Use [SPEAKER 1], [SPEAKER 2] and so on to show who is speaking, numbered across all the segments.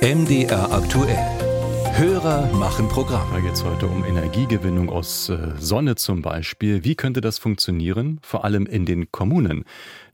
[SPEAKER 1] MDR aktuell. Hörer machen Programm.
[SPEAKER 2] Da geht es heute um Energiegewinnung aus äh, Sonne zum Beispiel. Wie könnte das funktionieren, vor allem in den Kommunen?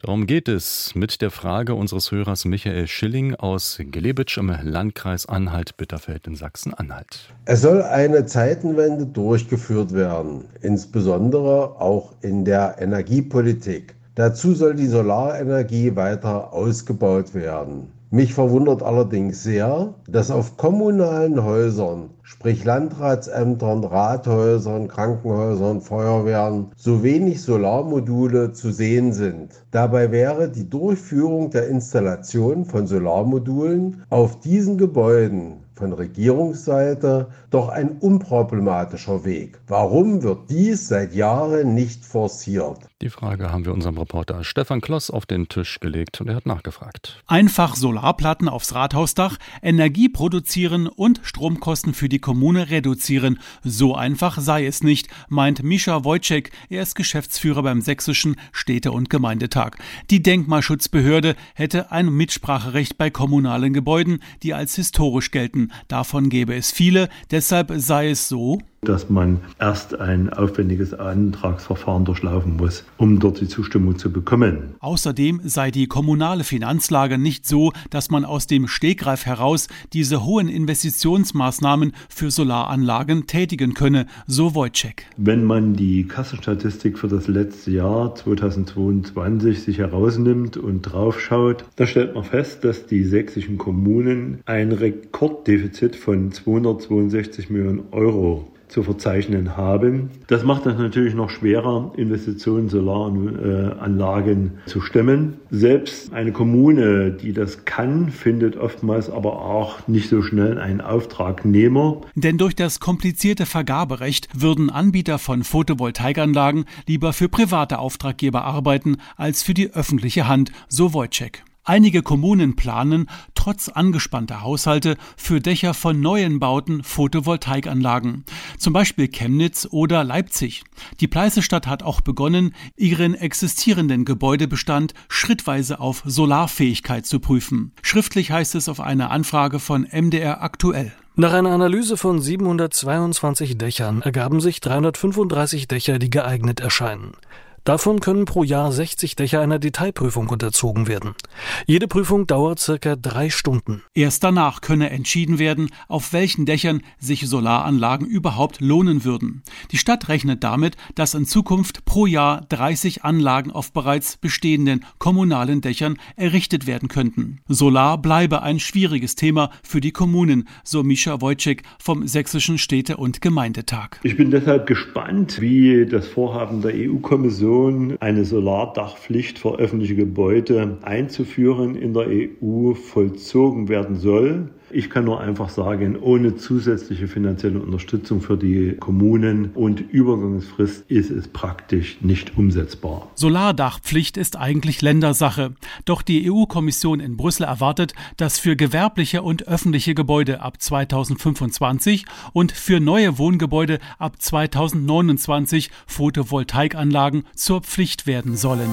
[SPEAKER 2] Darum geht es mit der Frage unseres Hörers Michael Schilling aus Gelebitsch im Landkreis Anhalt-Bitterfeld in Sachsen-Anhalt.
[SPEAKER 3] Es soll eine Zeitenwende durchgeführt werden, insbesondere auch in der Energiepolitik. Dazu soll die Solarenergie weiter ausgebaut werden. Mich verwundert allerdings sehr, dass auf kommunalen Häusern, sprich Landratsämtern, Rathäusern, Krankenhäusern, Feuerwehren, so wenig Solarmodule zu sehen sind. Dabei wäre die Durchführung der Installation von Solarmodulen auf diesen Gebäuden von Regierungsseite doch ein unproblematischer Weg. Warum wird dies seit Jahren nicht forciert?
[SPEAKER 2] Die Frage haben wir unserem Reporter Stefan Kloss auf den Tisch gelegt und er hat nachgefragt.
[SPEAKER 4] Einfach Solarplatten aufs Rathausdach, Energie produzieren und Stromkosten für die Kommune reduzieren. So einfach sei es nicht, meint Mischa Wojcek. Er ist Geschäftsführer beim Sächsischen Städte- und Gemeindetag. Die Denkmalschutzbehörde hätte ein Mitspracherecht bei kommunalen Gebäuden, die als historisch gelten. Davon gäbe es viele. Deshalb sei es so,
[SPEAKER 5] dass man erst ein aufwendiges Antragsverfahren durchlaufen muss, um dort die Zustimmung zu bekommen.
[SPEAKER 4] Außerdem sei die kommunale Finanzlage nicht so, dass man aus dem Stegreif heraus diese hohen Investitionsmaßnahmen für Solaranlagen tätigen könne, so Wojciech.
[SPEAKER 5] Wenn man die Kassenstatistik für das letzte Jahr 2022 sich herausnimmt und draufschaut, da stellt man fest, dass die sächsischen Kommunen ein Rekorddefizit von 262 Millionen Euro zu verzeichnen haben. Das macht es natürlich noch schwerer, Investitionen in Solaranlagen zu stemmen. Selbst eine Kommune, die das kann, findet oftmals aber auch nicht so schnell einen Auftragnehmer.
[SPEAKER 4] Denn durch das komplizierte Vergaberecht würden Anbieter von Photovoltaikanlagen lieber für private Auftraggeber arbeiten als für die öffentliche Hand, so Wojciech. Einige Kommunen planen, trotz angespannter Haushalte, für Dächer von neuen Bauten Photovoltaikanlagen. Zum Beispiel Chemnitz oder Leipzig. Die Pleißestadt hat auch begonnen, ihren existierenden Gebäudebestand schrittweise auf Solarfähigkeit zu prüfen. Schriftlich heißt es auf einer Anfrage von MDR aktuell.
[SPEAKER 6] Nach einer Analyse von 722 Dächern ergaben sich 335 Dächer, die geeignet erscheinen. Davon können pro Jahr 60 Dächer einer Detailprüfung unterzogen werden. Jede Prüfung dauert circa drei Stunden.
[SPEAKER 4] Erst danach könne entschieden werden, auf welchen Dächern sich Solaranlagen überhaupt lohnen würden. Die Stadt rechnet damit, dass in Zukunft pro Jahr 30 Anlagen auf bereits bestehenden kommunalen Dächern errichtet werden könnten. Solar bleibe ein schwieriges Thema für die Kommunen, so Mischa Wojcik vom Sächsischen Städte- und Gemeindetag.
[SPEAKER 5] Ich bin deshalb gespannt, wie das Vorhaben der EU-Kommission Kommission eine Solardachpflicht für öffentliche Gebäude einzuführen in der EU vollzogen werden soll. Ich kann nur einfach sagen, ohne zusätzliche finanzielle Unterstützung für die Kommunen und Übergangsfrist ist es praktisch nicht umsetzbar.
[SPEAKER 4] Solardachpflicht ist eigentlich Ländersache. Doch die EU-Kommission in Brüssel erwartet, dass für gewerbliche und öffentliche Gebäude ab 2025 und für neue Wohngebäude ab 2029 Photovoltaikanlagen zur Pflicht werden sollen.